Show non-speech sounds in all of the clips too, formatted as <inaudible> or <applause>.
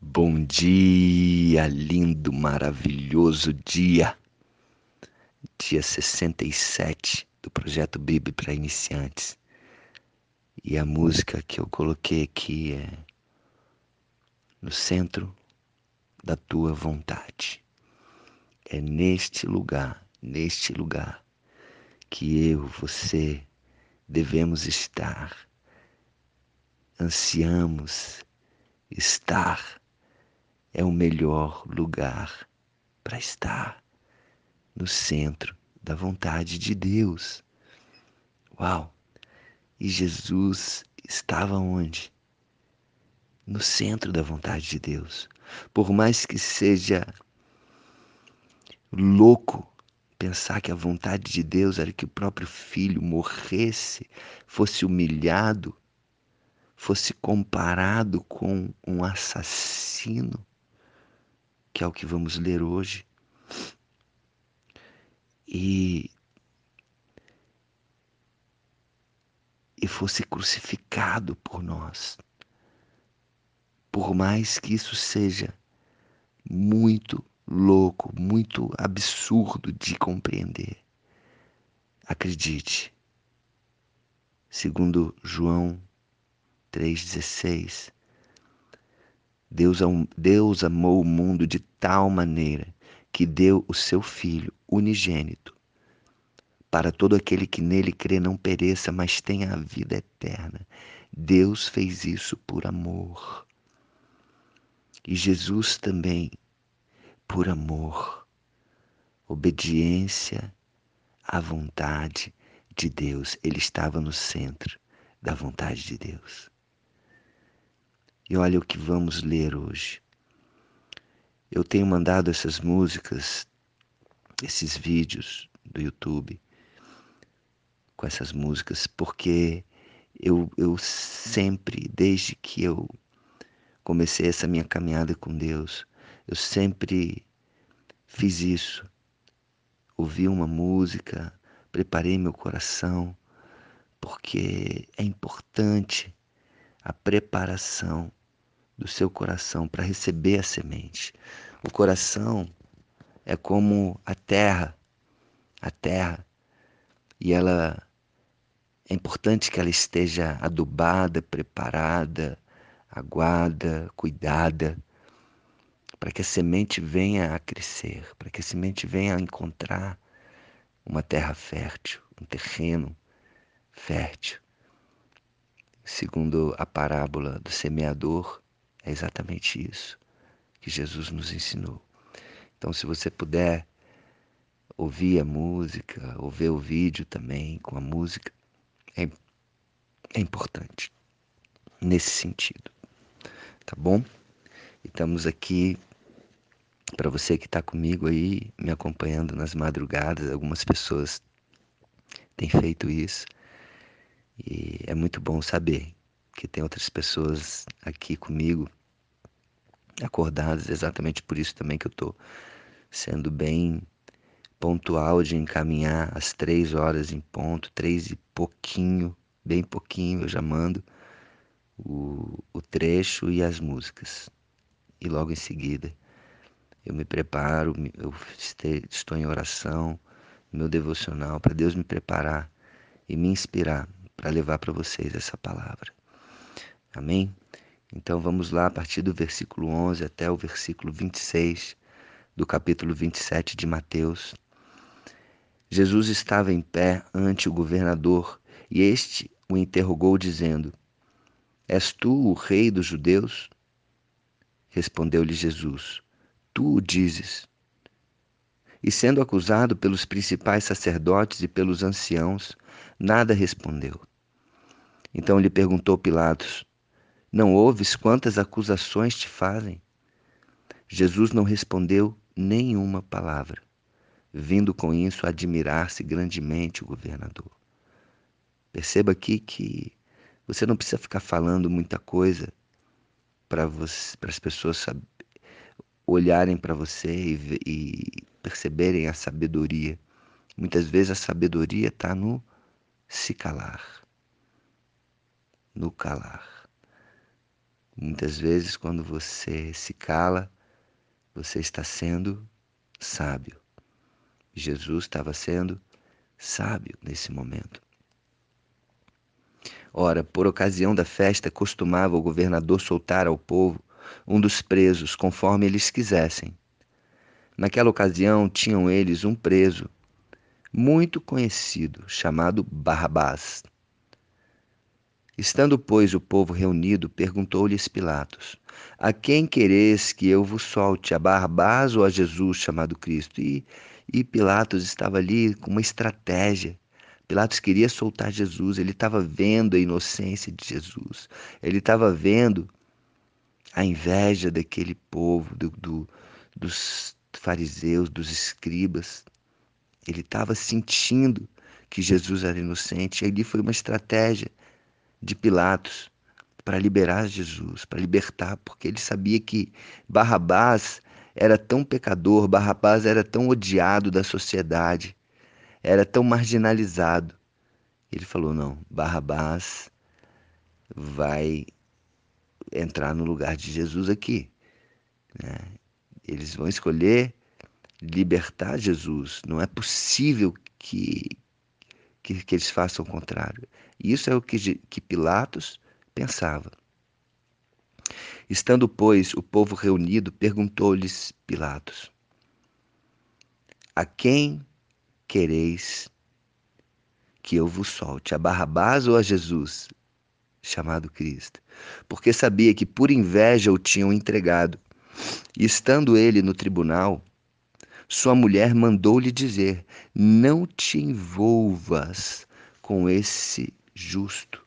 Bom dia, lindo, maravilhoso dia. Dia 67 do projeto Bíblia para iniciantes. E a música que eu coloquei aqui é No centro da tua vontade. É neste lugar, neste lugar que eu, você devemos estar. Ansiamos estar é o melhor lugar para estar no centro da vontade de Deus. Uau! E Jesus estava onde? No centro da vontade de Deus. Por mais que seja louco pensar que a vontade de Deus era que o próprio filho morresse, fosse humilhado, fosse comparado com um assassino, que é o que vamos ler hoje. E e fosse crucificado por nós. Por mais que isso seja muito louco, muito absurdo de compreender. Acredite. Segundo João 3,16, Deus, Deus amou o mundo de tal maneira que deu o seu Filho unigênito para todo aquele que nele crê não pereça, mas tenha a vida eterna. Deus fez isso por amor. E Jesus também, por amor, obediência à vontade de Deus. Ele estava no centro da vontade de Deus. E olha o que vamos ler hoje. Eu tenho mandado essas músicas, esses vídeos do YouTube com essas músicas, porque eu, eu sempre, desde que eu comecei essa minha caminhada com Deus, eu sempre fiz isso. Ouvi uma música, preparei meu coração, porque é importante a preparação do seu coração para receber a semente. O coração é como a terra, a terra, e ela é importante que ela esteja adubada, preparada, aguada, cuidada, para que a semente venha a crescer, para que a semente venha a encontrar uma terra fértil, um terreno fértil. Segundo a parábola do semeador, é exatamente isso que Jesus nos ensinou. Então, se você puder ouvir a música, ou ver o vídeo também com a música, é, é importante nesse sentido. Tá bom? estamos aqui para você que está comigo aí, me acompanhando nas madrugadas. Algumas pessoas têm feito isso. E é muito bom saber que tem outras pessoas aqui comigo, acordadas, exatamente por isso também que eu estou sendo bem pontual de encaminhar às três horas em ponto, três e pouquinho, bem pouquinho, eu já mando o, o trecho e as músicas. E logo em seguida eu me preparo, eu estou em oração, meu devocional, para Deus me preparar e me inspirar para levar para vocês essa palavra. Amém? Então vamos lá, a partir do versículo 11 até o versículo 26 do capítulo 27 de Mateus. Jesus estava em pé ante o governador e este o interrogou, dizendo: És tu o rei dos judeus? Respondeu-lhe Jesus: Tu o dizes. E sendo acusado pelos principais sacerdotes e pelos anciãos, nada respondeu. Então lhe perguntou Pilatos: Não ouves quantas acusações te fazem? Jesus não respondeu nenhuma palavra, vindo com isso admirar-se grandemente o governador. Perceba aqui que você não precisa ficar falando muita coisa para as pessoas olharem para você e, e perceberem a sabedoria. Muitas vezes a sabedoria está no se calar no calar. Muitas vezes, quando você se cala, você está sendo sábio. Jesus estava sendo sábio nesse momento. Ora, por ocasião da festa, costumava o governador soltar ao povo um dos presos, conforme eles quisessem. Naquela ocasião, tinham eles um preso muito conhecido, chamado Barrabás. Estando, pois, o povo reunido, perguntou-lhes Pilatos: A quem quereis que eu vos solte, a Barrabás ou a Jesus chamado Cristo? E, e Pilatos estava ali com uma estratégia. Pilatos queria soltar Jesus, ele estava vendo a inocência de Jesus, ele estava vendo a inveja daquele povo, do, do, dos fariseus, dos escribas. Ele estava sentindo que Jesus era inocente, e ali foi uma estratégia de Pilatos para liberar Jesus, para libertar, porque ele sabia que Barrabás era tão pecador, Barrabás era tão odiado da sociedade, era tão marginalizado. Ele falou: não, Barrabás vai entrar no lugar de Jesus aqui. Né? Eles vão escolher libertar Jesus. Não é possível que, que, que eles façam o contrário. Isso é o que, que Pilatos pensava. Estando, pois, o povo reunido, perguntou-lhes Pilatos: A quem quereis que eu vos solte, a Barrabás ou a Jesus, chamado Cristo? Porque sabia que por inveja o tinham entregado. E estando ele no tribunal, sua mulher mandou-lhe dizer: Não te envolvas com esse justo.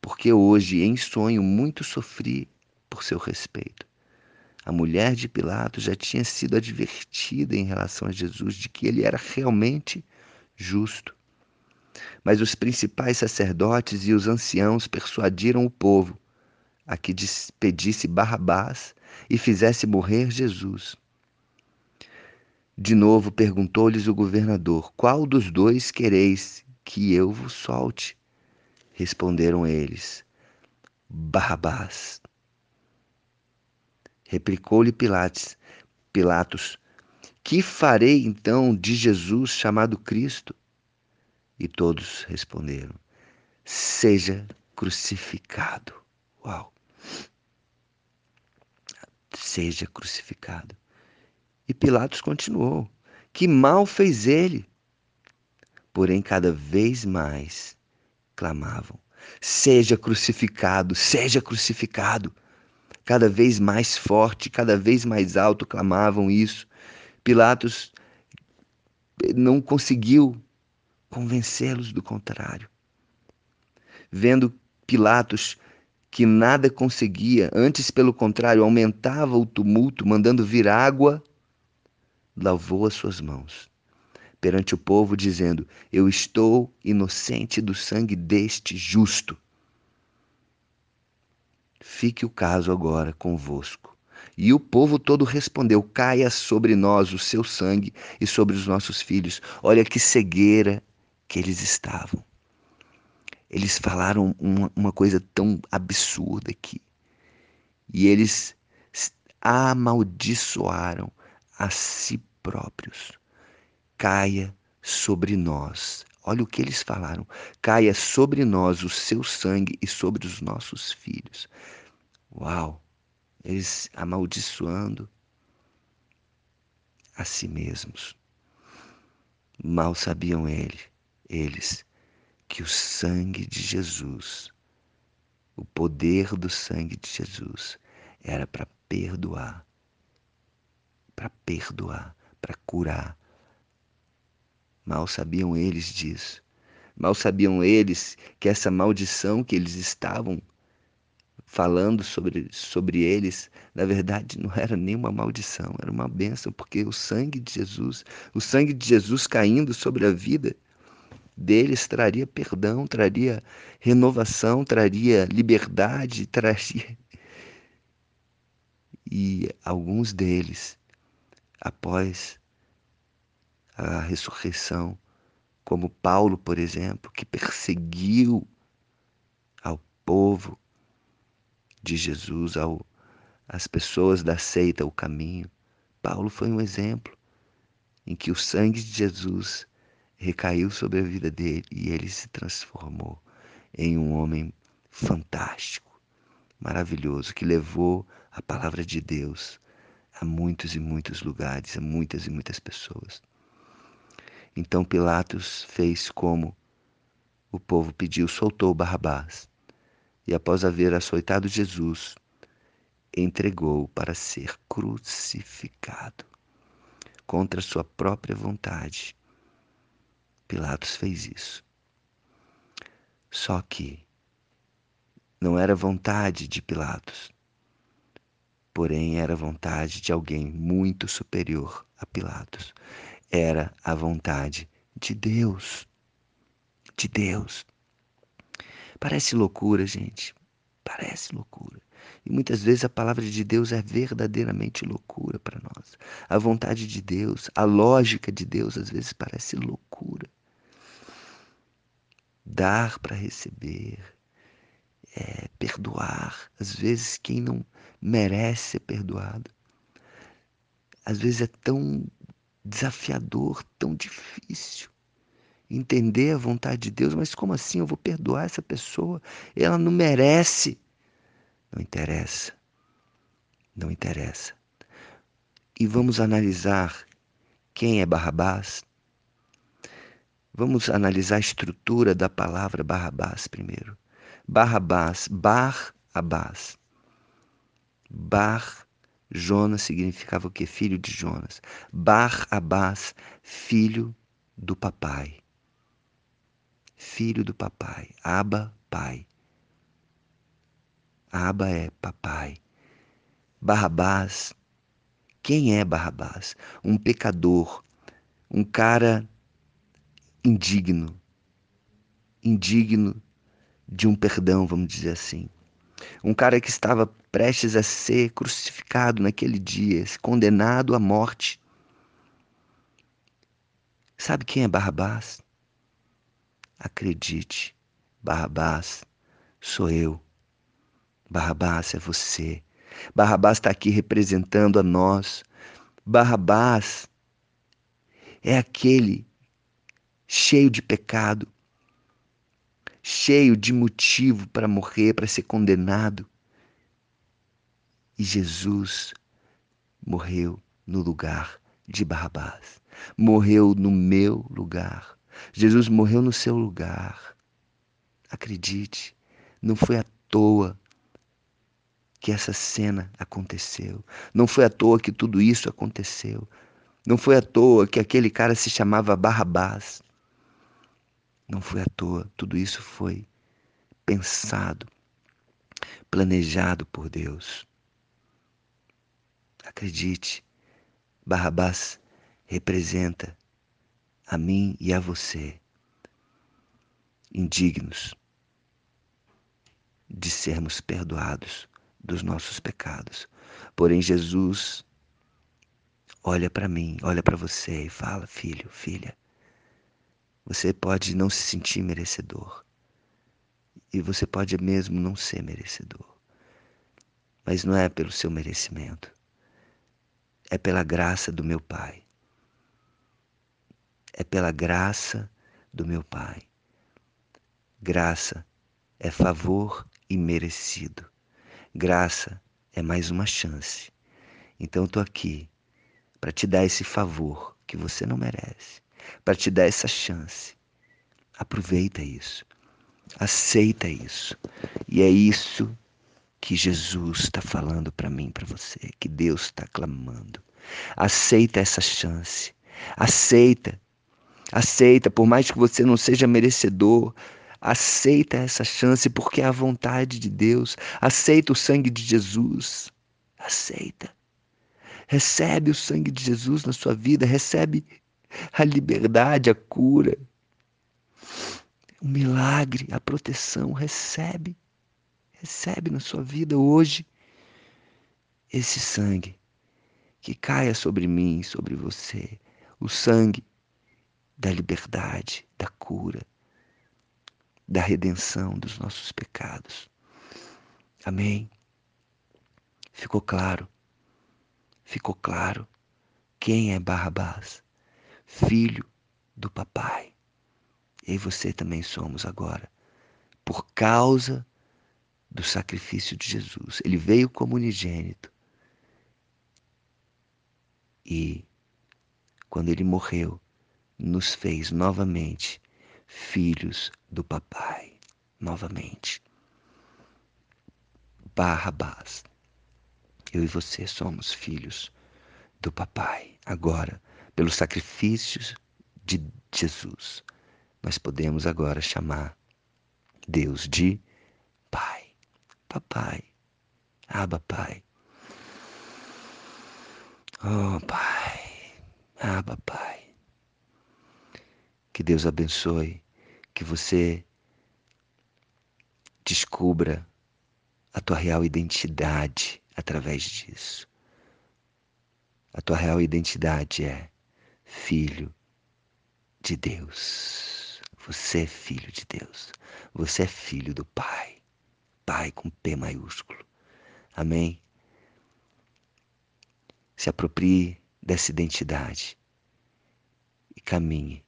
Porque hoje, em sonho, muito sofri por seu respeito. A mulher de Pilatos já tinha sido advertida em relação a Jesus de que ele era realmente justo. Mas os principais sacerdotes e os anciãos persuadiram o povo a que despedisse Barrabás e fizesse morrer Jesus. De novo perguntou-lhes o governador: Qual dos dois quereis que eu vos solte? Responderam eles: Barrabás. Replicou-lhe Pilatos: Pilatos: Que farei então de Jesus chamado Cristo? E todos responderam: Seja crucificado. Uau! Seja crucificado. E Pilatos continuou: Que mal fez ele? Porém, cada vez mais clamavam: Seja crucificado, seja crucificado. Cada vez mais forte, cada vez mais alto clamavam isso. Pilatos não conseguiu convencê-los do contrário. Vendo Pilatos que nada conseguia, antes, pelo contrário, aumentava o tumulto, mandando vir água, lavou as suas mãos perante o povo, dizendo: Eu estou inocente do sangue deste justo. Fique o caso agora convosco. E o povo todo respondeu: Caia sobre nós o seu sangue e sobre os nossos filhos. Olha que cegueira que eles estavam. Eles falaram uma, uma coisa tão absurda aqui. E eles amaldiçoaram a si próprios caia sobre nós. Olha o que eles falaram: caia sobre nós o seu sangue e sobre os nossos filhos. Uau! Eles amaldiçoando a si mesmos. Mal sabiam ele, eles que o sangue de Jesus, o poder do sangue de Jesus, era para perdoar, para perdoar, para curar, Mal sabiam eles disso. Mal sabiam eles que essa maldição que eles estavam falando sobre, sobre eles, na verdade não era nenhuma maldição, era uma bênção, porque o sangue de Jesus, o sangue de Jesus caindo sobre a vida deles traria perdão, traria renovação, traria liberdade, traria. <laughs> E alguns deles, após a ressurreição, como Paulo, por exemplo, que perseguiu ao povo de Jesus ao, às pessoas da seita, o caminho. Paulo foi um exemplo em que o sangue de Jesus recaiu sobre a vida dele e ele se transformou em um homem fantástico, maravilhoso, que levou a palavra de Deus a muitos e muitos lugares, a muitas e muitas pessoas. Então Pilatos fez como o povo pediu, soltou Barrabás. E após haver açoitado Jesus, entregou para ser crucificado contra sua própria vontade. Pilatos fez isso. Só que não era vontade de Pilatos, porém era vontade de alguém muito superior a Pilatos. Era a vontade de Deus. De Deus. Parece loucura, gente. Parece loucura. E muitas vezes a palavra de Deus é verdadeiramente loucura para nós. A vontade de Deus, a lógica de Deus, às vezes parece loucura. Dar para receber, é, perdoar. Às vezes quem não merece ser perdoado. Às vezes é tão desafiador, tão difícil entender a vontade de Deus, mas como assim eu vou perdoar essa pessoa? Ela não merece. Não interessa. Não interessa. E vamos analisar quem é Barrabás. Vamos analisar a estrutura da palavra Barrabás primeiro. Barrabás, Bar-Abás. Bar, Jonas significava o que? Filho de Jonas. Bar-Abás, filho do papai. Filho do papai. Aba, pai. Aba é papai. Barrabás. Quem é Barrabás? Um pecador, um cara indigno, indigno de um perdão, vamos dizer assim. Um cara que estava prestes a ser crucificado naquele dia, condenado à morte. Sabe quem é Barrabás? Acredite, Barrabás sou eu. Barrabás é você. Barrabás está aqui representando a nós. Barrabás é aquele cheio de pecado, cheio de motivo para morrer, para ser condenado. E Jesus morreu no lugar de Barrabás. Morreu no meu lugar. Jesus morreu no seu lugar. Acredite, não foi à toa que essa cena aconteceu. Não foi à toa que tudo isso aconteceu. Não foi à toa que aquele cara se chamava Barrabás. Não foi à toa. Tudo isso foi pensado, planejado por Deus. Acredite, Barrabás representa a mim e a você, indignos de sermos perdoados dos nossos pecados. Porém, Jesus olha para mim, olha para você e fala: Filho, filha, você pode não se sentir merecedor. E você pode mesmo não ser merecedor. Mas não é pelo seu merecimento. É pela graça do meu Pai. É pela graça do meu Pai. Graça é favor imerecido. Graça é mais uma chance. Então eu estou aqui para te dar esse favor que você não merece, para te dar essa chance. Aproveita isso, aceita isso. E é isso que Jesus está falando para mim, para você, que Deus está clamando. Aceita essa chance, aceita, aceita, por mais que você não seja merecedor, Aceita essa chance porque é a vontade de Deus. Aceita o sangue de Jesus. Aceita. Recebe o sangue de Jesus na sua vida. Recebe a liberdade, a cura, o milagre, a proteção. Recebe. Recebe na sua vida hoje esse sangue que caia sobre mim, sobre você. O sangue da liberdade, da cura, da redenção dos nossos pecados. Amém. Ficou claro? Ficou claro quem é Barrabás? Filho do papai. Eu e você também somos agora. Por causa do sacrifício de Jesus. Ele veio como unigênito. E quando ele morreu, nos fez novamente filhos do papai. Novamente. Barrabás. Eu e você somos filhos do papai. Agora, pelos sacrifícios de Jesus, nós podemos agora chamar Deus de Pai. Papai. Aba, Pai. Oh, Pai. Aba, Pai. Que Deus abençoe, que você descubra a tua real identidade através disso. A tua real identidade é filho de Deus. Você é filho de Deus. Você é filho do Pai. Pai com P maiúsculo. Amém? Se aproprie dessa identidade e caminhe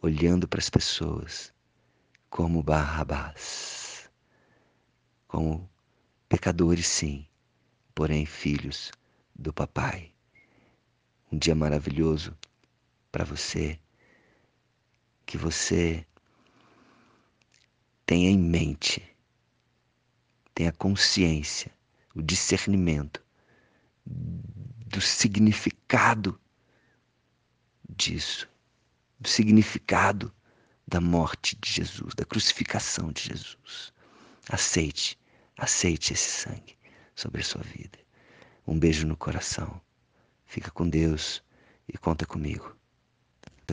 olhando para as pessoas como Barrabás, como pecadores, sim, porém filhos do Papai. Um dia maravilhoso para você, que você tenha em mente tenha consciência, o discernimento do significado disso, do significado da morte de Jesus, da crucificação de Jesus. Aceite, aceite esse sangue sobre a sua vida. Um beijo no coração. Fica com Deus e conta comigo.